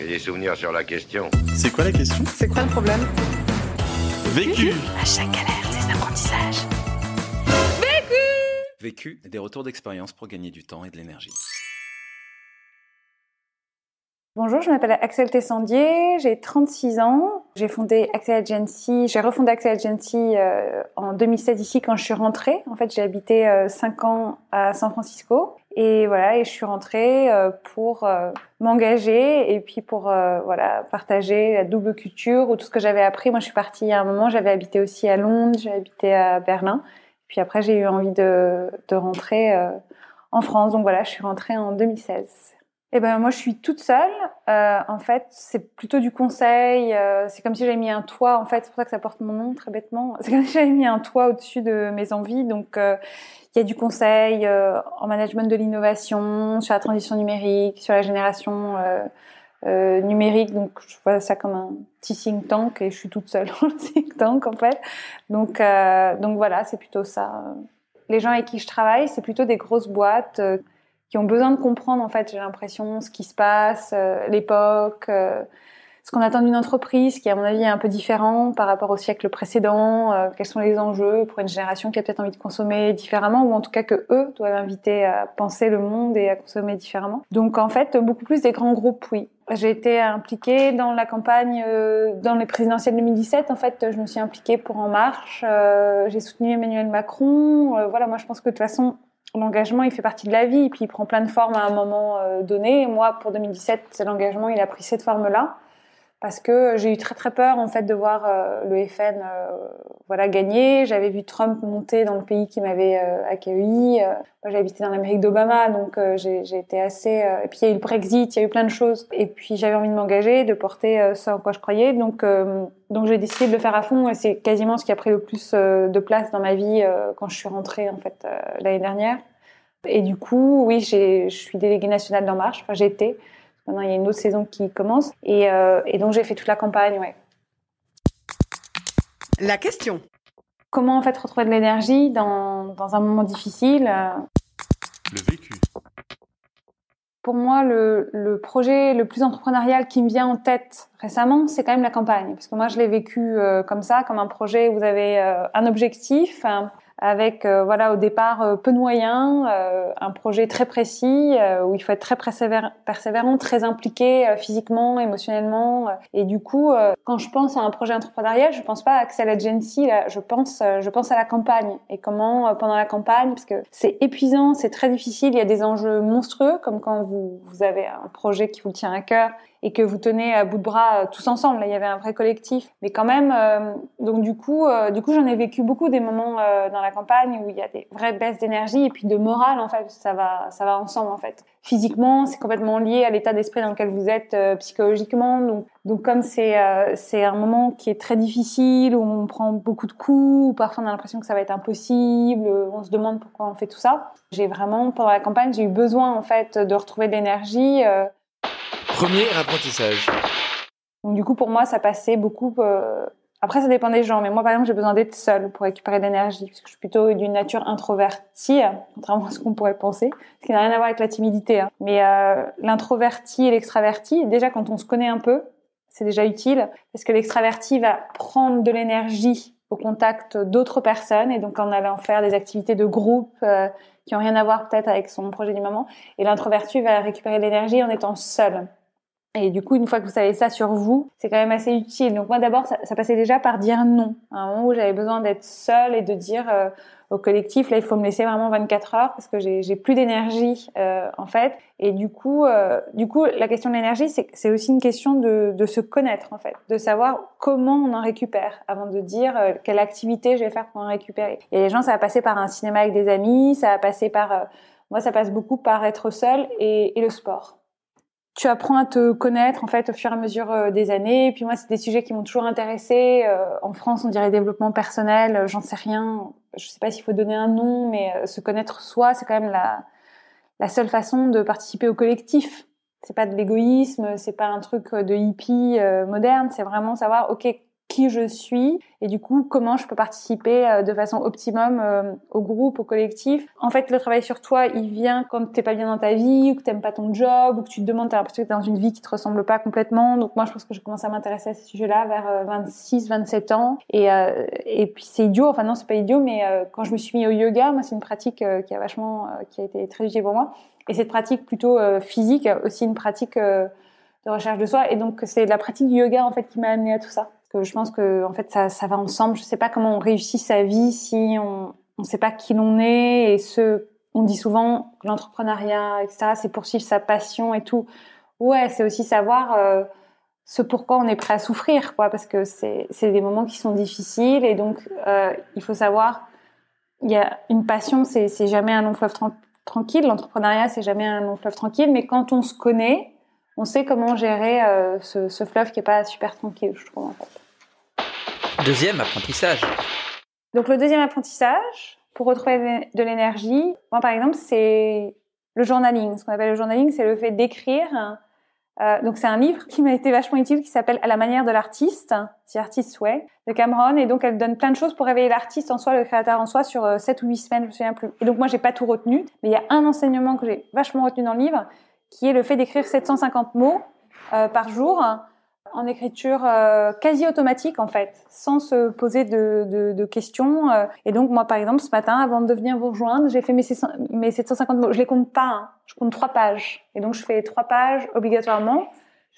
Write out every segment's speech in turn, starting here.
Et des souvenirs sur la question. C'est quoi la question? C'est quoi le problème? Vécu À chaque galère, des apprentissages. Vécu, des retours d'expérience pour gagner du temps et de l'énergie. Bonjour, je m'appelle Axel Tessandier, j'ai 36 ans. J'ai fondé Axel Agency, j'ai refondé Axel Agency euh, en 2016 ici quand je suis rentrée. En fait, j'ai habité euh, 5 ans à San Francisco et voilà, et je suis rentrée euh, pour euh, m'engager et puis pour voilà, partager la double culture ou tout ce que j'avais appris. Moi, je suis partie à un moment, j'avais habité aussi à Londres, j'ai habité à Berlin. Puis après, j'ai eu envie de, de rentrer en France. Donc voilà, je suis rentrée en 2016. Eh ben moi je suis toute seule. Euh, en fait, c'est plutôt du conseil. Euh, c'est comme si j'avais mis un toit. En fait, c'est pour ça que ça porte mon nom très bêtement. C'est comme si j'avais mis un toit au-dessus de mes envies. Donc euh, il y a du conseil en management de l'innovation, sur la transition numérique, sur la génération numérique. Donc je vois ça comme un petit think tank et je suis toute seule dans think tank en fait. Donc donc voilà, c'est plutôt ça. Les gens avec qui je travaille, c'est plutôt des grosses boîtes qui ont besoin de comprendre en fait j'ai l'impression ce qui se passe euh, l'époque euh, ce qu'on attend d'une entreprise qui à mon avis est un peu différent par rapport au siècle précédent euh, quels sont les enjeux pour une génération qui a peut-être envie de consommer différemment ou en tout cas que eux doivent inviter à penser le monde et à consommer différemment donc en fait beaucoup plus des grands groupes oui j'ai été impliquée dans la campagne, dans les présidentielles 2017. En fait, je me suis impliquée pour En Marche. j'ai soutenu Emmanuel Macron. voilà, moi, je pense que de toute façon, l'engagement, il fait partie de la vie, et puis il prend plein de formes à un moment euh, donné. Moi, pour 2017, l'engagement, il a pris cette forme-là, parce que j'ai eu très très peur en fait de voir euh, le FN euh, voilà gagner. J'avais vu Trump monter dans le pays qui m'avait accueilli. moi, j'ai habité dans l'Amérique d'Obama, donc j'ai été assez. et puis il y a eu le Brexit, il y a eu plein de choses. Et puis j'avais envie de m'engager, de porter ça en quoi je croyais. Donc donc j'ai décidé de le faire à fond, et c'est quasiment ce qui a pris le plus de place dans ma vie quand je suis rentrée en fait l'année dernière. Et du coup, oui, je suis déléguée nationale d'En Marche. Enfin, j'étais. Maintenant, il y a une autre saison qui commence. Et, euh, et donc, j'ai fait toute la campagne, ouais. La question. Comment, en fait, retrouver de l'énergie dans, dans un moment difficile euh? Le vécu. Pour moi, le, le, projet le plus entrepreneurial qui me vient en tête récemment, c'est quand même la campagne. Parce que moi, je l'ai vécu euh, comme ça, comme un projet où vous avez euh, un objectif, avec euh, voilà au départ euh, peu de moyens, euh, un projet très précis où il faut être très persévérant, très impliqué physiquement, émotionnellement. et du coup, quand je pense à un projet entrepreneurial, je pense pas à Axel Agency, là, je pense je pense à la campagne et comment pendant la campagne, parce que c'est épuisant, c'est très difficile, il y a des enjeux monstrueux comme quand vous, vous avez un projet qui vous tient à cœur et que vous tenez à bout de bras euh, tous ensemble. Il y avait un vrai collectif, mais quand même. Euh, donc du coup, euh, du coup, j'en ai vécu beaucoup des moments dans la campagne où il y a des vraies baisses d'énergie et puis de morale en fait. Ça va, ça va ensemble en fait. Physiquement, c'est complètement lié à l'état d'esprit dans lequel vous êtes psychologiquement. Donc, donc comme c'est c'est un moment qui est très difficile où on prend beaucoup de coups, où parfois on a l'impression que ça va être impossible, on se demande pourquoi on fait tout ça. J'ai vraiment pendant la campagne, j'ai eu besoin en fait de retrouver de l'énergie. Premier apprentissage. Donc du coup, pour moi, ça passait beaucoup. Euh... Après, ça dépend des gens, mais moi, par exemple, j'ai besoin d'être seule pour récupérer de l'énergie, parce que je suis plutôt d'une nature introvertie, contrairement à ce qu'on pourrait penser, ce qui n'a rien à voir avec la timidité. Hein. Mais euh, l'introverti et l'extraverti, déjà quand on se connaît un peu, c'est déjà utile, parce que l'extraverti va prendre de l'énergie au contact d'autres personnes, et donc en allant faire des activités de groupe euh, qui ont rien à voir peut-être avec son projet du moment, et l'introverti va récupérer de l'énergie en étant seul. Et du coup, une fois que vous savez ça sur vous, c'est quand même assez utile. Donc moi, d'abord, ça, passait déjà par dire non. À un moment où j'avais besoin d'être seule et de dire euh, au collectif, là, il faut me laisser vraiment 24 heures parce que j'ai plus d'énergie, euh, en fait. Et du coup, euh, du coup, la question de l'énergie, c'est aussi une question de, de, se connaître, en fait, de savoir comment on en récupère avant de dire euh, quelle activité je vais faire pour en récupérer. Et les gens, ça va passer par un cinéma avec des amis, ça va passer par... Euh, moi, ça passe beaucoup par être seul et, et le sport tu apprends à te connaître en fait au fur et à mesure euh, des années. Et puis moi, c'est des sujets qui m'ont toujours intéressé. Euh, en France, on dirait développement personnel, euh, j'en sais rien. Je sais pas s'il faut donner un nom, mais se connaître soi, c'est quand même la, la seule façon de participer au collectif. C'est pas de l'égoïsme, c'est pas un truc de hippie moderne. C'est vraiment savoir, ok, qui je suis et du coup comment je peux participer euh, de façon optimum euh, au groupe, au collectif. En fait, le travail sur toi, il vient quand t'es pas bien dans ta vie ou que t'aimes pas ton job ou que tu te demandes, t'as l'impression que t'es dans une vie qui te ressemble pas complètement. Donc moi, je pense que j'ai commencé à m'intéresser à ces sujets-là vers 26, 27 ans et et puis c'est idiot. Enfin non, c'est pas idiot, mais quand je me suis mis au yoga, moi c'est une pratique qui a vachement, qui a été très utile pour moi. Et cette pratique plutôt physique, aussi une pratique de recherche de soi. Et donc, c'est la pratique du yoga, en fait, qui m'a amené à tout ça. Que je pense que, en fait, ça, ça va ensemble. Je sais pas comment on réussit sa vie si on ne sait pas qui l'on est. Et ce, on dit souvent que l'entrepreneuriat, etc., c'est poursuivre sa passion et tout. Ouais, c'est aussi savoir euh, ce pourquoi on est prêt à souffrir, quoi. Parce que c'est des moments qui sont difficiles. Et donc, euh, il faut savoir, il y a une passion, c'est jamais un long fleuve tranquille. L'entrepreneuriat, c'est jamais un long fleuve tranquille. Mais quand on se connaît, on sait comment gérer euh, ce, fleuve qui est pas super tranquille, je trouve en fait. Deuxième apprentissage. Donc le deuxième apprentissage, pour retrouver de l'énergie, moi par exemple, c'est le journaling. Ce qu'on appelle le journaling, c'est le fait d'écrire. Euh, donc c'est un livre qui m'a été vachement utile qui s'appelle À la manière de l'artiste, The Artist's Way, de Cameron. Et donc elle donne plein de choses pour réveiller l'artiste en soi, le créateur en soi, sur 7 euh, ou 8 semaines, je me souviens plus. Et donc moi j'ai pas tout retenu, mais il y a un enseignement que j'ai vachement retenu dans le livre, qui est le fait d'écrire 750 mots euh, par jour en écriture euh, quasi automatique en fait, sans se poser de, questions. Euh. Et donc moi par exemple ce matin, avant de venir vous rejoindre, j'ai fait mes, mes 750 mots. Je les compte pas, hein. je compte trois pages. Et donc je fais trois pages obligatoirement,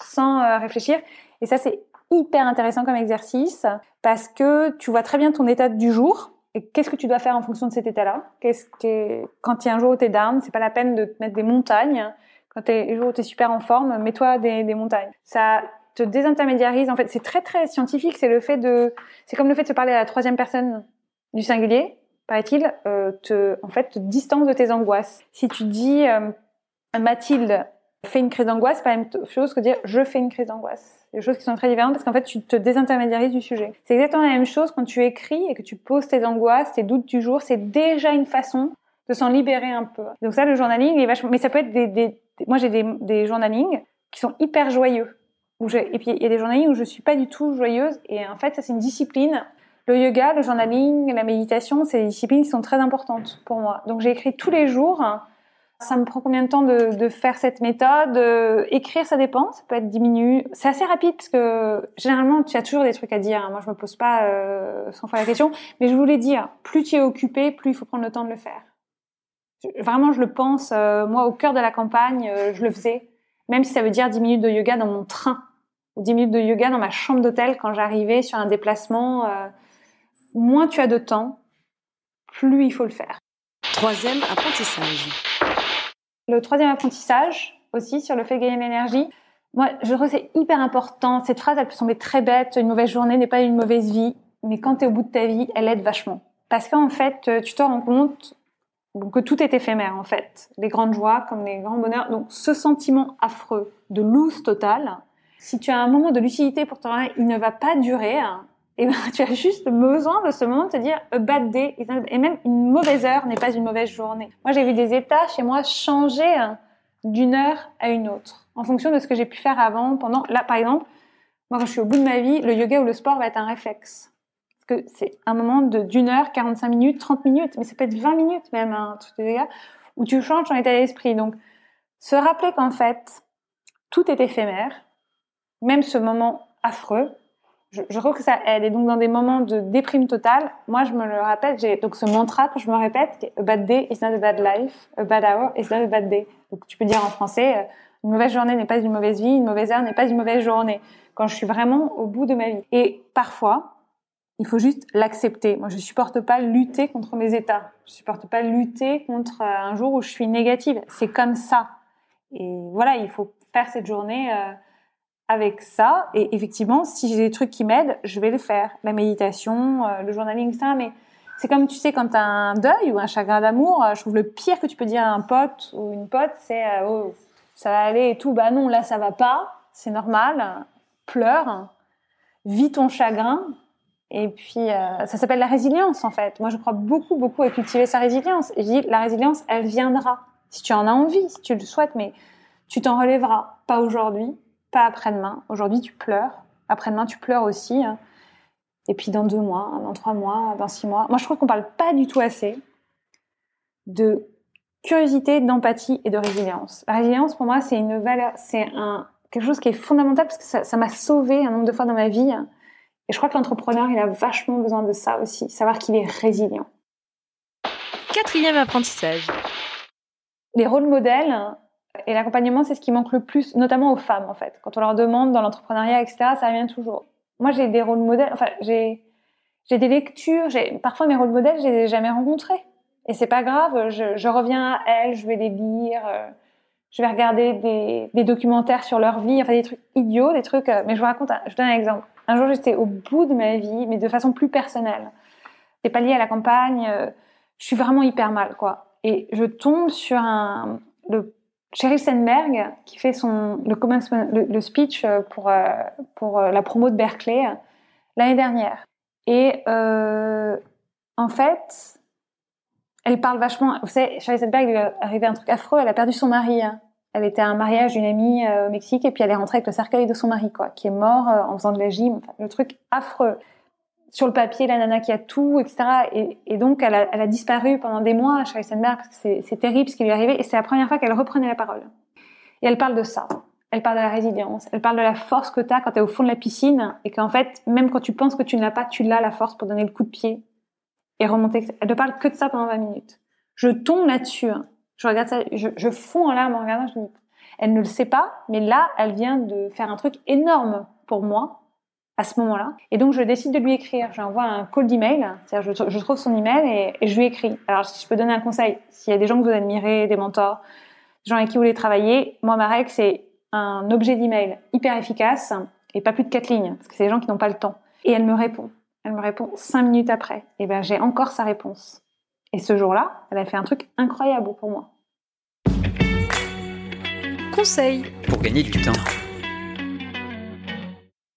sans réfléchir. Et ça c'est hyper intéressant comme exercice parce que tu vois très bien ton état du jour. Et qu'est-ce que tu dois faire en fonction de cet état-là? Qu'est-ce que quand il y a un jour où t'es down, c'est pas la peine de te mettre des montagnes quand tu es, es super en forme, mets-toi des, des montagnes. Ça te désintermédiarise. En fait, c'est très très scientifique. C'est le fait de, c'est comme le fait de se parler à la troisième personne du singulier, paraît-il, euh, te, en fait, te distance de tes angoisses. Si tu dis euh, Mathilde fait une crise d'angoisse, c'est pas la même chose que dire je fais une crise d'angoisse. Des choses qui sont très différentes parce qu'en fait, tu te désintermédiarises du sujet. C'est exactement la même chose quand tu écris et que tu poses tes angoisses, tes doutes du jour. C'est déjà une façon de s'en libérer un peu. Donc ça, le journaling, est vachement... Mais ça peut être des, des, moi, j'ai des, des journalings qui sont hyper joyeux. Et puis, il y a des journalings où je suis pas du tout joyeuse. Et en fait, ça, c'est une discipline. Le yoga, le journaling, la méditation, c'est des disciplines qui sont très importantes pour moi. Donc, j'ai écrit tous les jours. Ça me prend combien de temps de, de faire cette méthode? Euh, Écrire, ça dépend. Ça peut être 10 minutes. C'est assez rapide parce que généralement, tu as toujours des trucs à dire. Moi, je me pose pas euh, sans faire la question. Mais je voulais dire, plus tu es occupé, plus il faut prendre le temps de le faire. Vraiment, je le pense. Euh, moi, au cœur de la campagne, euh, je le faisais. Même si ça veut dire 10 minutes de yoga dans mon train. Ou 10 minutes de yoga dans ma chambre d'hôtel quand j'arrivais sur un déplacement. Euh, moins tu as de temps, plus il faut le faire. Troisième apprentissage. Le troisième apprentissage, aussi, sur le fait de gagner de l'énergie. Moi, je trouve que c'est hyper important. Cette phrase, elle peut sembler très bête. Une mauvaise journée n'est pas une mauvaise vie. Mais quand tu es au bout de ta vie, elle aide vachement. Parce qu'en fait, tu te rends compte que tout est éphémère en fait, les grandes joies comme les grands bonheurs. Donc ce sentiment affreux de loose totale, si tu as un moment de lucidité pour toi, il ne va pas durer. Hein, et ben, tu as juste besoin de ce moment de te dire a bad day et même une mauvaise heure n'est pas une mauvaise journée. Moi j'ai vu des états chez moi changer hein, d'une heure à une autre en fonction de ce que j'ai pu faire avant, pendant. Là par exemple, moi quand je suis au bout de ma vie, le yoga ou le sport va être un réflexe c'est un moment d'une heure, 45 minutes, 30 minutes, mais ça peut être 20 minutes même, truc de dégâts, où tu changes ton état d'esprit. Donc, se rappeler qu'en fait, tout est éphémère, même ce moment affreux, je, crois que ça aide. Et donc, dans des moments de déprime totale, moi, je me le rappelle, j'ai donc ce mantra que je me répète, a bad day is not a bad life, a bad hour is not a bad day. Donc, tu peux dire en français, euh, une mauvaise journée n'est pas une mauvaise vie, une mauvaise heure n'est pas une mauvaise journée. Quand je suis vraiment au bout de ma vie. Et parfois, il faut juste l'accepter. Moi, je supporte pas lutter contre mes états. Je supporte pas lutter contre euh, un jour où je suis négative. C'est comme ça. Et voilà, il faut faire cette journée euh, avec ça. Et effectivement, si j'ai des trucs qui m'aident, je vais le faire. La méditation, euh, le journaling, ça. Mais c'est comme tu sais, quand tu as un deuil ou un chagrin d'amour, je trouve le pire que tu peux dire à un pote ou une pote, c'est oh, ça va aller et tout. Bah non, là ça va pas. C'est normal. Pleure. Vis ton chagrin et puis, euh, ça s'appelle la résilience, en fait. Moi, je crois beaucoup, beaucoup à cultiver sa résilience. Je dis, la résilience, elle viendra. Si tu en as envie, si tu le souhaites, mais tu t'en relèveras. Pas aujourd'hui, pas après-demain. Aujourd'hui, tu pleures. Après-demain, tu pleures aussi. Hein. Et puis dans deux mois, dans trois mois, dans six mois. Moi, je trouve qu'on parle pas du tout assez de curiosité, d'empathie et de résilience. La résilience, pour moi, c'est une valeur, c'est un quelque chose qui est fondamental parce que ça m'a sauvé un nombre de fois dans ma vie. Et je crois que l'entrepreneur, il a vachement besoin de ça aussi, savoir qu'il est résilient. Quatrième apprentissage. Les rôles modèles et l'accompagnement, c'est ce qui manque le plus, notamment aux femmes en fait. Quand on leur demande dans l'entrepreneuriat, etc., ça revient toujours. Moi, j'ai des rôles modèles, enfin, j'ai j'ai des lectures, parfois mes rôles modèles, je les ai jamais rencontrés. Et c'est pas grave, je, je, reviens à elles, je vais les lire, euh, je vais regarder des, des, documentaires sur leur vie, enfin des trucs idiots, des trucs. Euh, mais je vous raconte, je donne un exemple. Un jour, j'étais au bout de ma vie, mais de façon plus personnelle. C'est pas lié à la campagne. Euh, je suis vraiment hyper mal, quoi. Et je tombe sur un le Sheryl Sandberg qui fait son le, speech pour pour la promo de Berkeley l'année dernière. Et euh, en fait, elle parle vachement. Vous savez, Charlie Sedberg, lui est arrivé un truc affreux. Elle a perdu son mari. Hein. Elle était à un mariage d'une amie euh, au Mexique et puis elle est rentrée avec le cercueil de son mari, quoi, qui est mort euh, en faisant de la gym. le truc affreux. Sur le papier, la nana qui a tout, etc. Et, donc, elle a, disparu pendant des mois, parce que c'est terrible ce qui lui est arrivé. Et c'est la première fois qu'elle reprenait la parole. Et elle parle de ça. Elle parle de la résilience. Elle parle de la force que tu as quand tu es au fond de la piscine et qu'en fait, même quand tu penses que tu ne l'as pas, tu l'as la force pour donner le coup de pied et remonter. Elle ne parle que de ça pendant 20 minutes. Je tombe là-dessus. Hein. Je regarde ça, je, je fonds en larmes en regardant. Je dis, elle ne le sait pas, mais là, elle vient de faire un truc énorme pour moi à ce moment-là. Et donc, je décide de lui écrire. J'envoie un call d'email, c'est-à-dire je, je, trouve son email et, et, je lui écris. Alors, si je peux donner un conseil, s'il y a des gens que vous admirez, des mentors, des gens avec qui vous voulez travailler, moi, ma règle, c'est un objet d'email hyper efficace et pas plus de quatre lignes, parce que c'est des gens qui n'ont pas le temps. Et elle me répond. Elle me répond cinq minutes après. Et ben j'ai encore sa réponse. Et ce jour-là, elle a fait un truc incroyable pour moi. Conseil pour gagner du temps.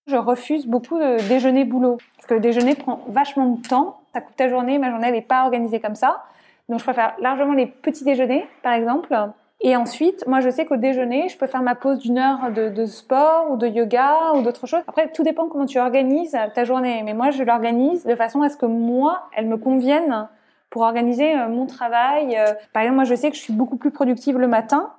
Je refuse beaucoup de déjeuner boulot parce que le déjeuner prend vachement de temps. Ça coûte ta journée. Ma journée n'est pas organisée comme ça. Donc je préfère largement les petits déjeuners, par exemple. Et ensuite, moi, je sais qu'au déjeuner, je peux faire ma pause d'une heure de, de, sport ou de yoga ou d'autres choses. Après, tout dépend comment tu organises ta journée. Mais moi, je l'organise de façon à ce que moi, elle me convienne pour organiser euh, mon travail. Euh, par exemple, moi, je sais que je suis beaucoup plus productive le matin.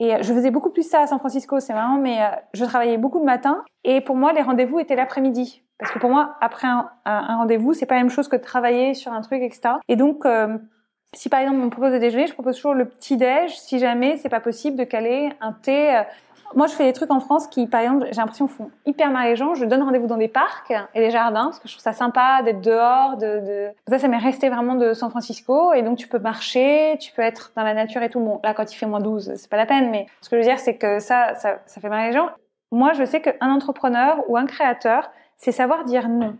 Et euh, je faisais beaucoup plus ça à San Francisco, c'est marrant, mais je travaillais beaucoup le matin. Et pour moi, les rendez-vous étaient l'après-midi. Parce que pour moi, après un, rendez-vous, c'est pas la même chose que de travailler sur un truc, etc. Et donc, si par exemple on me propose de déjeuner, je propose toujours le petit déj. Si jamais c'est pas possible de caler un thé. Moi, je fais des trucs en France qui, par exemple, j'ai l'impression font hyper mal les gens. Je donne rendez-vous dans des parcs et des jardins parce que je trouve ça sympa d'être dehors. De, de... Ça, ça m'est resté vraiment de San Francisco et donc tu peux marcher, tu peux être dans la nature et tout. Bon, là, quand il fait moins 12, c'est pas la peine. Mais ce que je veux dire, c'est que ça, ça, ça fait mal les gens. Moi, je sais qu'un entrepreneur ou un créateur, c'est savoir dire non.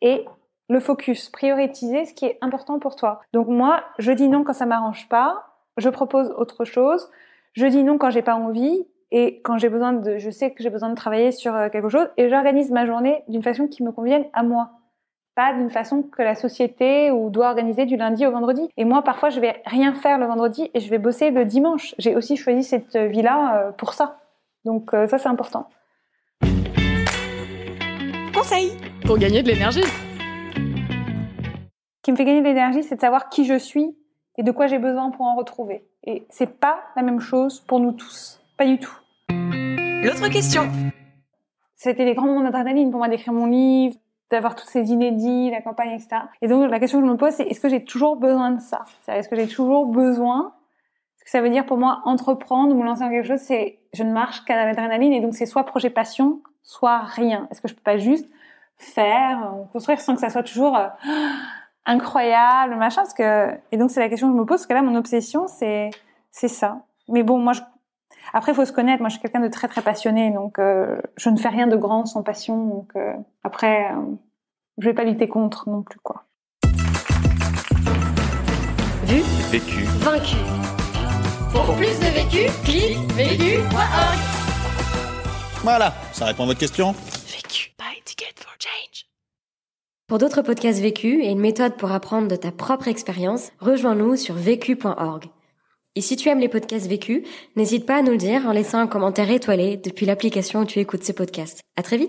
Et le focus, prioriser ce qui est important pour toi. Donc moi, je dis non quand ça m'arrange pas, je propose autre chose, je dis non quand j'ai pas envie et quand j'ai besoin de, je sais que j'ai besoin de travailler sur euh, quelque chose et j'organise ma journée d'une façon qui me convienne à moi. Pas d'une façon que la société ou doit organiser du lundi au vendredi. Et moi, parfois, je vais rien faire le vendredi et je vais bosser le dimanche. J'ai aussi choisi cette vie-là euh, pour ça. Donc euh, ça, c'est important. Conseil pour gagner de l'énergie qui me fait gagner de l'énergie, c'est de savoir qui je suis et de quoi j'ai besoin pour en retrouver. Et c'est pas la même chose pour nous tous. Pas du tout. L'autre question. C'était des grands moments d'adrénaline pour moi d'écrire mon livre, d'avoir tous ces inédits, la campagne, etc. Et donc, la question que je me pose, c'est est-ce que j'ai toujours besoin de ça? Est-ce que j'ai toujours besoin? Ce que ça veut dire pour moi, entreprendre ou me lancer dans quelque chose, c'est, je ne marche qu'à l'adrénaline et donc c'est soit projet passion, soit rien. Est-ce que je peux pas juste faire, construire sans que ça soit toujours, euh, incroyable, machin, parce que et donc c'est la question que je me pose parce que là mon obsession c'est c'est ça. Mais bon, moi je après il faut se connaître. Moi je suis quelqu'un de très très passionné, donc euh, je ne fais rien de grand sans passion. Donc euh, après euh, je vais pas lutter contre non plus quoi. Vu, vécu, vaincu. Pour plus de vécu, clique vécu.org. Voilà, ça répond à votre question. Pour d'autres podcasts vécus et une méthode pour apprendre de ta propre expérience, rejoins-nous sur vécu.org. Et si tu aimes les podcasts vécus, n'hésite pas à nous le dire en laissant un commentaire étoilé depuis l'application où tu écoutes ces podcasts. À très vite!